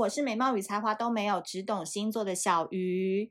我是美貌与才华都没有，只懂星座的小鱼。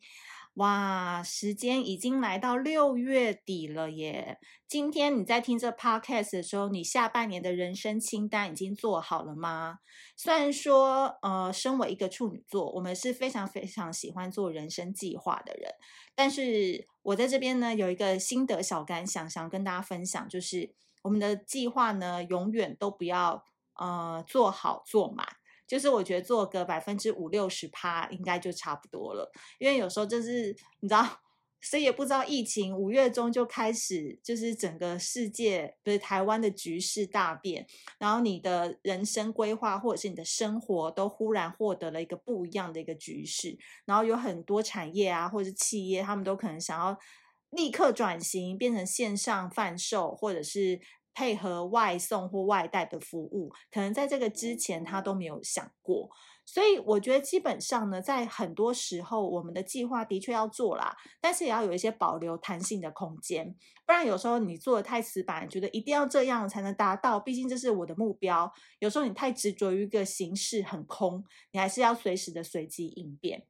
哇，时间已经来到六月底了耶！今天你在听这 podcast 的时候，你下半年的人生清单已经做好了吗？虽然说，呃，身为一个处女座，我们是非常非常喜欢做人生计划的人，但是我在这边呢，有一个心得小感想，想跟大家分享，就是我们的计划呢，永远都不要呃做好做满。就是我觉得做个百分之五六十趴应该就差不多了，因为有时候就是你知道，谁也不知道疫情五月中就开始，就是整个世界不是台湾的局势大变，然后你的人生规划或者是你的生活都忽然获得了一个不一样的一个局势，然后有很多产业啊或者是企业，他们都可能想要立刻转型变成线上贩售，或者是。配合外送或外带的服务，可能在这个之前他都没有想过，所以我觉得基本上呢，在很多时候我们的计划的确要做啦，但是也要有一些保留弹性的空间，不然有时候你做的太死板，觉得一定要这样才能达到，毕竟这是我的目标。有时候你太执着于一个形式很空，你还是要随时的随机应变。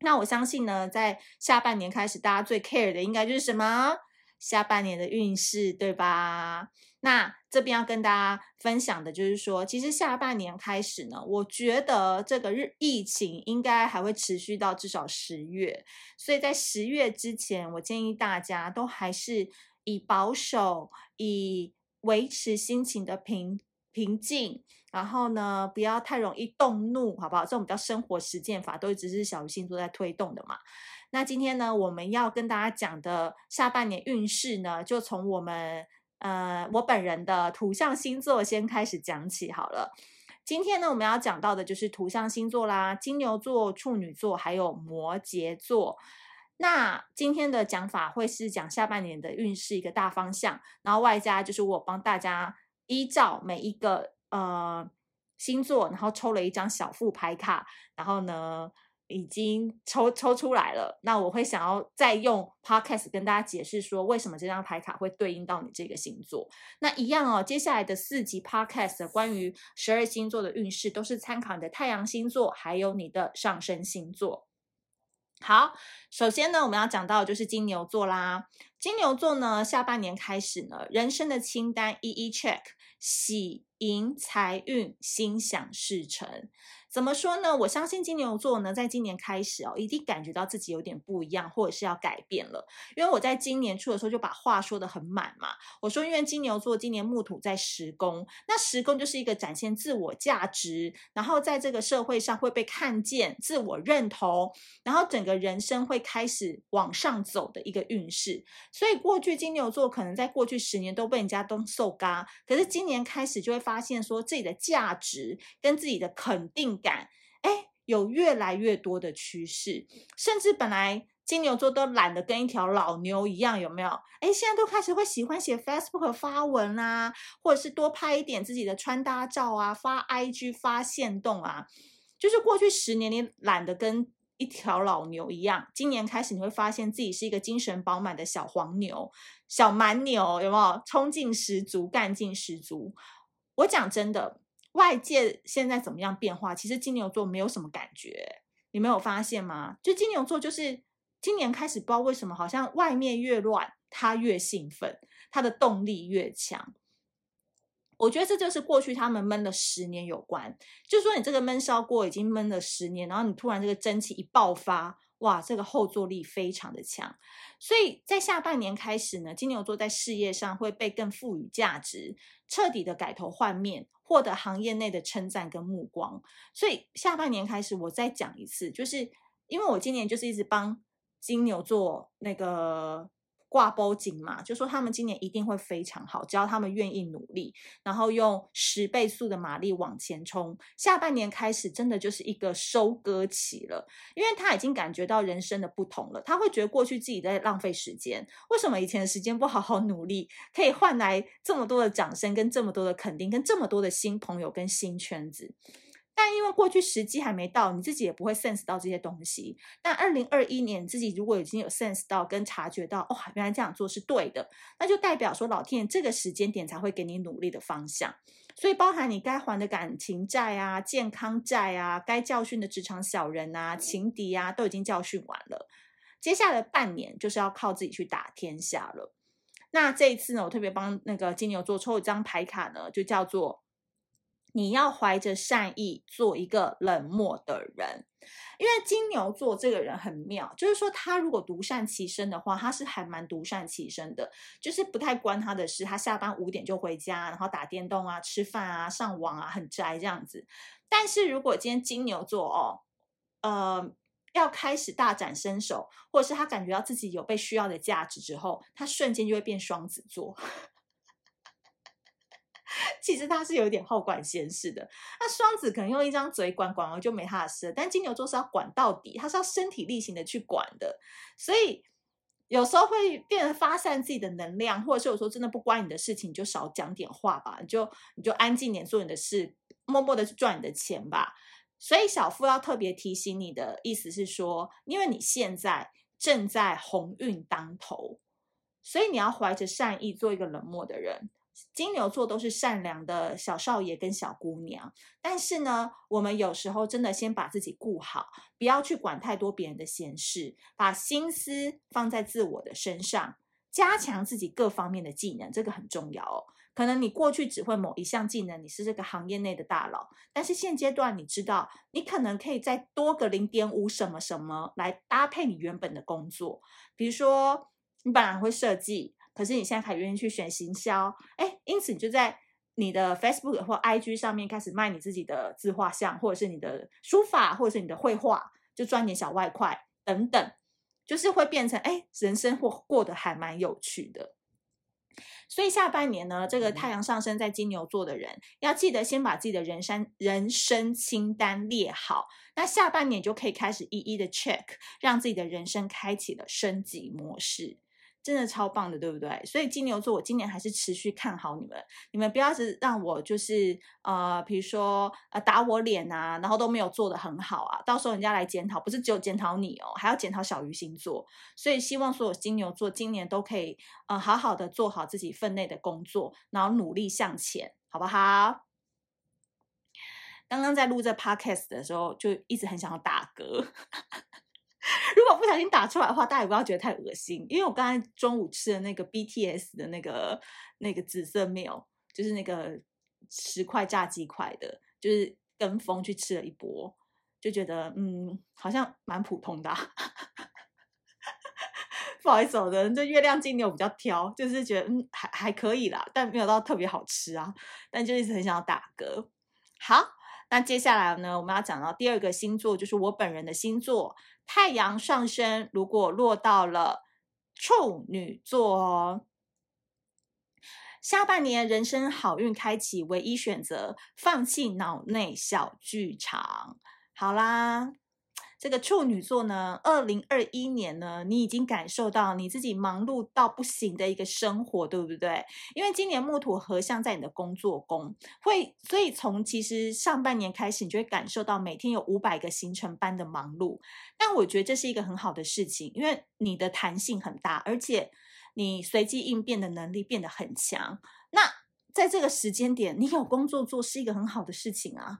那我相信呢，在下半年开始，大家最 care 的应该就是什么？下半年的运势，对吧？那这边要跟大家分享的就是说，其实下半年开始呢，我觉得这个日疫情应该还会持续到至少十月，所以在十月之前，我建议大家都还是以保守、以维持心情的平平静，然后呢，不要太容易动怒，好不好？这种比较生活实践法，都一直是小鱼星座在推动的嘛。那今天呢，我们要跟大家讲的下半年运势呢，就从我们呃我本人的土象星座先开始讲起好了。今天呢，我们要讲到的就是土象星座啦，金牛座、处女座还有摩羯座。那今天的讲法会是讲下半年的运势一个大方向，然后外加就是我帮大家依照每一个呃星座，然后抽了一张小副牌卡，然后呢。已经抽抽出来了，那我会想要再用 podcast 跟大家解释说，为什么这张牌卡会对应到你这个星座。那一样哦，接下来的四集 podcast 关于十二星座的运势，都是参考你的太阳星座，还有你的上升星座。好，首先呢，我们要讲到就是金牛座啦。金牛座呢，下半年开始呢，人生的清单一一 check，喜迎财运，心想事成。怎么说呢？我相信金牛座呢，在今年开始哦，一定感觉到自己有点不一样，或者是要改变了。因为我在今年初的时候就把话说得很满嘛。我说，因为金牛座今年木土在十宫，那十宫就是一个展现自我价值，然后在这个社会上会被看见、自我认同，然后整个人生会开始往上走的一个运势。所以过去金牛座可能在过去十年都被人家都受嘎，可是今年开始就会发现说自己的价值跟自己的肯定感，哎，有越来越多的趋势，甚至本来金牛座都懒得跟一条老牛一样，有没有？哎，现在都开始会喜欢写 Facebook 发文啊，或者是多拍一点自己的穿搭照啊，发 IG 发现动啊。就是过去十年你懒得跟一条老牛一样，今年开始你会发现自己是一个精神饱满的小黄牛、小蛮牛，有没有？冲劲十足，干劲十足。我讲真的。外界现在怎么样变化？其实金牛座没有什么感觉，你没有发现吗？就金牛座就是今年开始，不知道为什么，好像外面越乱，他越兴奋，他的动力越强。我觉得这就是过去他们闷了十年有关，就是说你这个闷烧锅已经闷了十年，然后你突然这个蒸汽一爆发，哇，这个后坐力非常的强。所以在下半年开始呢，金牛座在事业上会被更赋予价值，彻底的改头换面。获得行业内的称赞跟目光，所以下半年开始，我再讲一次，就是因为我今年就是一直帮金牛座那个。挂包紧嘛，就说他们今年一定会非常好，只要他们愿意努力，然后用十倍速的马力往前冲。下半年开始，真的就是一个收割期了，因为他已经感觉到人生的不同了。他会觉得过去自己在浪费时间，为什么以前的时间不好好努力，可以换来这么多的掌声，跟这么多的肯定，跟这么多的新朋友跟新圈子？但因为过去时机还没到，你自己也不会 sense 到这些东西。但二零二一年，自己如果已经有 sense 到跟察觉到，哇，原来这样做是对的，那就代表说老天爷这个时间点才会给你努力的方向。所以包含你该还的感情债啊、健康债啊、该教训的职场小人啊、情敌啊，都已经教训完了。接下来半年就是要靠自己去打天下了。那这一次呢，我特别帮那个金牛座抽一张牌卡呢，就叫做。你要怀着善意做一个冷漠的人，因为金牛座这个人很妙，就是说他如果独善其身的话，他是还蛮独善其身的，就是不太关他的事，他下班五点就回家，然后打电动啊、吃饭啊、上网啊，很宅这样子。但是如果今天金牛座哦，呃，要开始大展身手，或者是他感觉到自己有被需要的价值之后，他瞬间就会变双子座。其实他是有点好管闲事的，那双子可能用一张嘴管管完就没他的事，但金牛座是要管到底，他是要身体力行的去管的，所以有时候会变得发散自己的能量，或者是有时候真的不关你的事情，你就少讲点话吧，你就你就安静点做你的事，默默的去赚你的钱吧。所以小富要特别提醒你的意思是说，因为你现在正在鸿运当头，所以你要怀着善意做一个冷漠的人。金牛座都是善良的小少爷跟小姑娘，但是呢，我们有时候真的先把自己顾好，不要去管太多别人的闲事，把心思放在自我的身上，加强自己各方面的技能，这个很重要哦。可能你过去只会某一项技能，你是这个行业内的大佬，但是现阶段你知道，你可能可以再多个零点五什么什么来搭配你原本的工作，比如说你本来会设计。可是你现在还愿意去选行销，哎，因此你就在你的 Facebook 或 IG 上面开始卖你自己的自画像，或者是你的书法，或者是你的绘画，就赚点小外快等等，就是会变成哎，人生或过得还蛮有趣的。所以下半年呢，这个太阳上升在金牛座的人，要记得先把自己的人生人生清单列好，那下半年就可以开始一一的 check，让自己的人生开启了升级模式。真的超棒的，对不对？所以金牛座，我今年还是持续看好你们。你们不要是让我就是呃，比如说呃打我脸啊，然后都没有做得很好啊，到时候人家来检讨，不是只有检讨你哦，还要检讨小鱼星座。所以希望所有金牛座今年都可以呃好好的做好自己分内的工作，然后努力向前，好不好？刚刚在录这 podcast 的时候，就一直很想要打嗝。如果不小心打出来的话，大家也不要觉得太恶心，因为我刚才中午吃的那个 BTS 的那个那个紫色 meal，就是那个十块炸鸡块的，就是跟风去吃了一波，就觉得嗯，好像蛮普通的。不好意思，我的这月亮金牛比较挑，就是觉得嗯还还可以啦，但没有到特别好吃啊，但就一直很想要打嗝。好，那接下来呢，我们要讲到第二个星座，就是我本人的星座。太阳上升如果落到了处女座哦，下半年人生好运开启，唯一选择放弃脑内小剧场。好啦。这个处女座呢，二零二一年呢，你已经感受到你自己忙碌到不行的一个生活，对不对？因为今年木土合相在你的工作宫，会，所以从其实上半年开始，你就会感受到每天有五百个行程般的忙碌。但我觉得这是一个很好的事情，因为你的弹性很大，而且你随机应变的能力变得很强。那在这个时间点，你有工作做是一个很好的事情啊。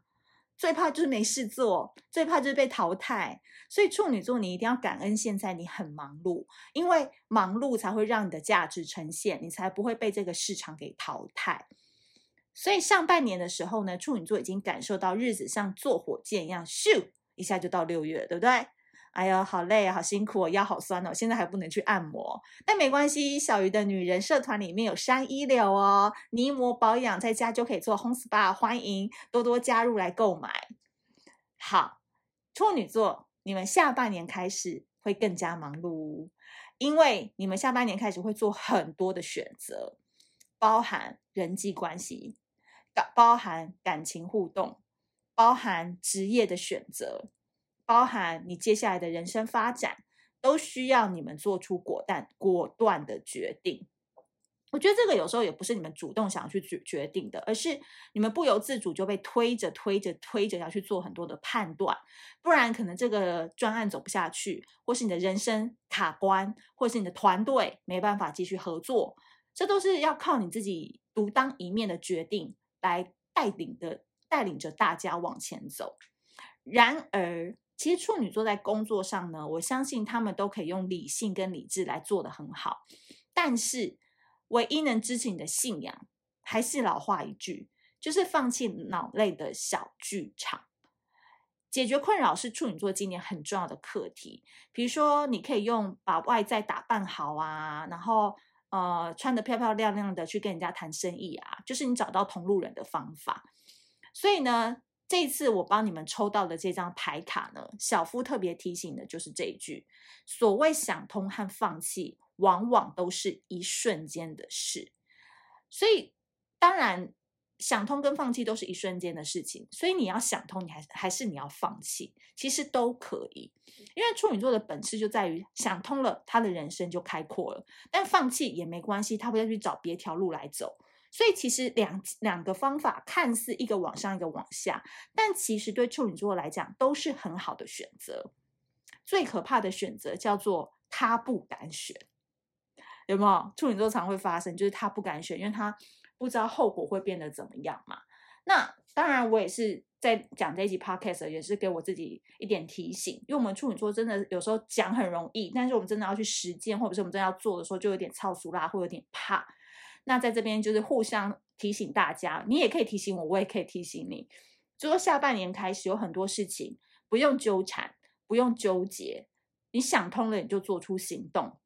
最怕就是没事做，最怕就是被淘汰。所以处女座，你一定要感恩现在你很忙碌，因为忙碌才会让你的价值呈现，你才不会被这个市场给淘汰。所以上半年的时候呢，处女座已经感受到日子像坐火箭一样，咻一下就到六月，对不对？哎呦，好累，好辛苦，腰好酸哦，现在还不能去按摩，但没关系，小鱼的女人社团里面有山医疗哦，泥膜保养在家就可以做 home spa，欢迎多多加入来购买。好，处女座，你们下半年开始会更加忙碌，因为你们下半年开始会做很多的选择，包含人际关系，包含感情互动，包含职业的选择。包含你接下来的人生发展，都需要你们做出果断、果断的决定。我觉得这个有时候也不是你们主动想要去决决定的，而是你们不由自主就被推着推着推着要去做很多的判断，不然可能这个专案走不下去，或是你的人生卡关，或是你的团队没办法继续合作，这都是要靠你自己独当一面的决定来带领的带领着大家往前走。然而，其实处女座在工作上呢，我相信他们都可以用理性跟理智来做得很好，但是。唯一能支持你的信仰，还是老话一句，就是放弃脑内的小剧场。解决困扰是处女座今年很重要的课题。比如说，你可以用把外在打扮好啊，然后呃穿得漂漂亮亮的去跟人家谈生意啊，就是你找到同路人的方法。所以呢，这一次我帮你们抽到的这张牌卡呢，小夫特别提醒的就是这一句：所谓想通和放弃。往往都是一瞬间的事，所以当然想通跟放弃都是一瞬间的事情。所以你要想通，你还还是你要放弃，其实都可以。因为处女座的本质就在于想通了，他的人生就开阔了；但放弃也没关系，他会再去找别条路来走。所以其实两两个方法看似一个往上，一个往下，但其实对处女座来讲都是很好的选择。最可怕的选择叫做他不敢选。有没有处女座常会发生？就是他不敢选，因为他不知道后果会变得怎么样嘛。那当然，我也是在讲这一集 podcast，也是给我自己一点提醒。因为我们处女座真的有时候讲很容易，但是我们真的要去实践，或者是我们真的要做的时候，就有点超俗啦，会有点怕。那在这边就是互相提醒大家，你也可以提醒我，我也可以提醒你。就说下半年开始有很多事情不用纠缠，不用纠结，你想通了，你就做出行动。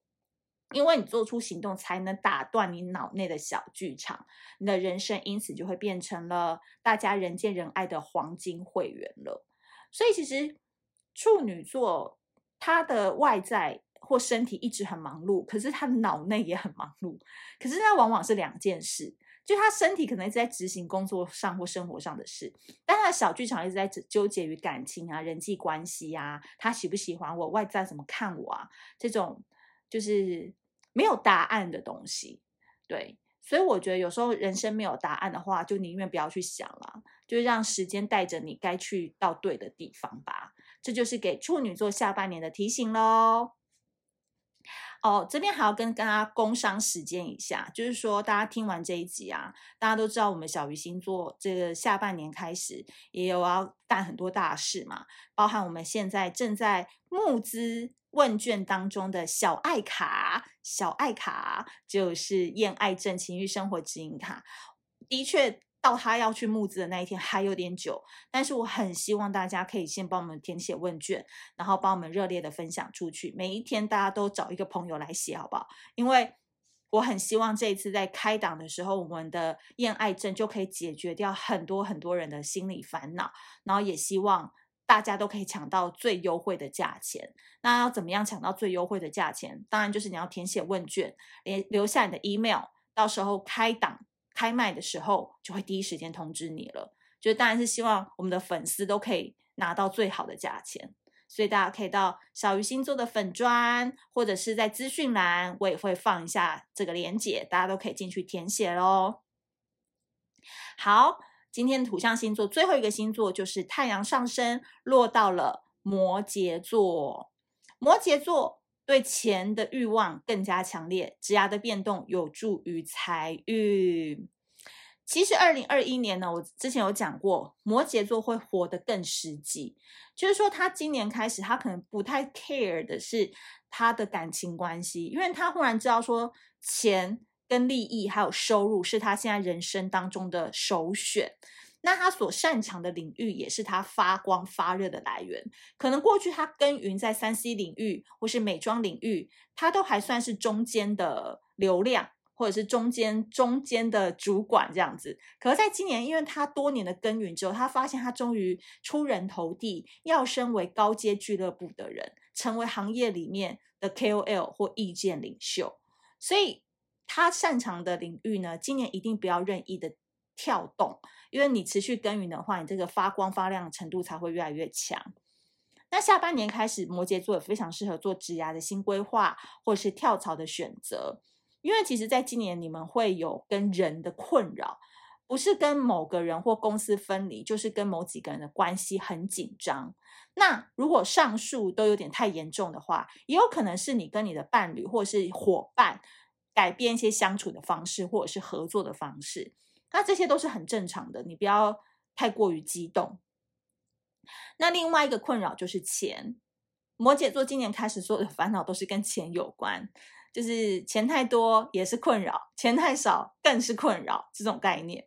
因为你做出行动，才能打断你脑内的小剧场，你的人生因此就会变成了大家人见人爱的黄金会员了。所以，其实处女座他的外在或身体一直很忙碌，可是他的脑内也很忙碌。可是那往往是两件事，就他身体可能一直在执行工作上或生活上的事，但他的小剧场一直在纠结于感情啊、人际关系啊，他喜不喜欢我，外在怎么看我啊，这种。就是没有答案的东西，对，所以我觉得有时候人生没有答案的话，就宁愿不要去想了，就让时间带着你该去到对的地方吧。这就是给处女座下半年的提醒喽。哦，这边还要跟大家工商时间一下，就是说大家听完这一集啊，大家都知道我们小鱼星座这个下半年开始也有要干很多大事嘛，包含我们现在正在募资问卷当中的小爱卡，小爱卡就是厌爱症情欲生活指引卡，的确。到他要去募资的那一天还有点久，但是我很希望大家可以先帮我们填写问卷，然后帮我们热烈的分享出去。每一天大家都找一个朋友来写，好不好？因为我很希望这一次在开档的时候，我们的厌爱症就可以解决掉很多很多人的心理烦恼，然后也希望大家都可以抢到最优惠的价钱。那要怎么样抢到最优惠的价钱？当然就是你要填写问卷，留留下你的 email，到时候开档。开卖的时候就会第一时间通知你了，就当然是希望我们的粉丝都可以拿到最好的价钱，所以大家可以到小鱼星座的粉专，或者是在资讯栏，我也会放一下这个链接，大家都可以进去填写喽。好，今天土象星座最后一个星座就是太阳上升落到了摩羯座，摩羯座。对钱的欲望更加强烈，职涯的变动有助于财运。其实，二零二一年呢，我之前有讲过，摩羯座会活得更实际，就是说，他今年开始，他可能不太 care 的是他的感情关系，因为他忽然知道说，钱跟利益还有收入是他现在人生当中的首选。那他所擅长的领域也是他发光发热的来源。可能过去他耕耘在三 C 领域或是美妆领域，他都还算是中间的流量，或者是中间中间的主管这样子。可是在今年，因为他多年的耕耘之后，他发现他终于出人头地，要升为高阶俱乐部的人，成为行业里面的 KOL 或意见领袖。所以他擅长的领域呢，今年一定不要任意的跳动。因为你持续耕耘的话，你这个发光发亮的程度才会越来越强。那下半年开始，摩羯座也非常适合做职涯的新规划，或是跳槽的选择。因为其实在今年你们会有跟人的困扰，不是跟某个人或公司分离，就是跟某几个人的关系很紧张。那如果上述都有点太严重的话，也有可能是你跟你的伴侣或是伙伴改变一些相处的方式，或者是合作的方式。那这些都是很正常的，你不要太过于激动。那另外一个困扰就是钱。摩羯座今年开始所有的烦恼都是跟钱有关，就是钱太多也是困扰，钱太少更是困扰这种概念。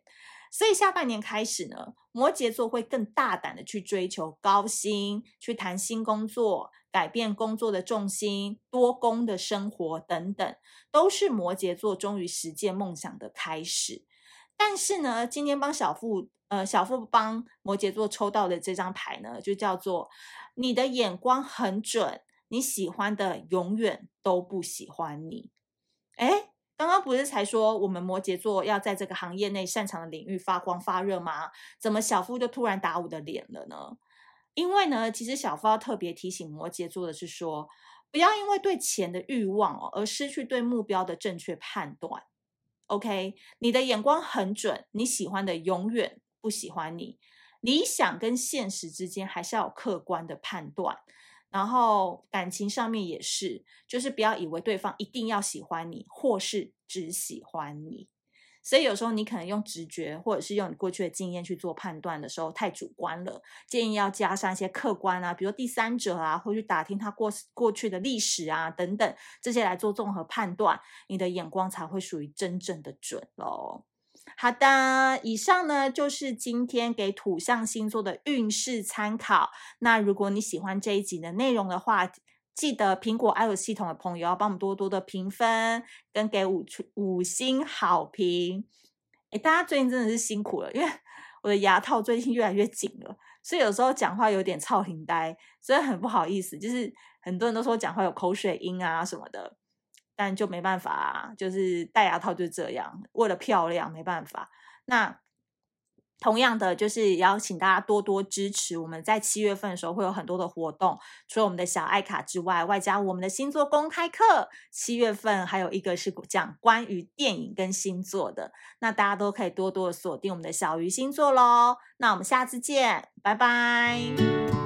所以下半年开始呢，摩羯座会更大胆的去追求高薪，去谈新工作，改变工作的重心，多工的生活等等，都是摩羯座终于实现梦想的开始。但是呢，今天帮小富，呃，小富帮摩羯座抽到的这张牌呢，就叫做你的眼光很准，你喜欢的永远都不喜欢你。诶，刚刚不是才说我们摩羯座要在这个行业内擅长的领域发光发热吗？怎么小富就突然打我的脸了呢？因为呢，其实小富要特别提醒摩羯座的是说，不要因为对钱的欲望哦，而失去对目标的正确判断。OK，你的眼光很准，你喜欢的永远不喜欢你。理想跟现实之间还是要有客观的判断，然后感情上面也是，就是不要以为对方一定要喜欢你，或是只喜欢你。所以有时候你可能用直觉，或者是用你过去的经验去做判断的时候太主观了，建议要加上一些客观啊，比如第三者啊，或去打听他过过去的历史啊等等这些来做综合判断，你的眼光才会属于真正的准喽。好的，以上呢就是今天给土象星座的运势参考。那如果你喜欢这一集的内容的话，记得苹果 iOS 系统的朋友要帮我们多多的评分跟给五五星好评。诶，大家最近真的是辛苦了，因为我的牙套最近越来越紧了，所以有时候讲话有点臭奶呆，所以很不好意思。就是很多人都说讲话有口水音啊什么的，但就没办法啊，就是戴牙套就这样，为了漂亮没办法。那。同样的，就是邀请大家多多支持。我们在七月份的时候会有很多的活动，除了我们的小爱卡之外，外加我们的星座公开课。七月份还有一个是讲关于电影跟星座的，那大家都可以多多锁定我们的小鱼星座喽。那我们下次见，拜拜。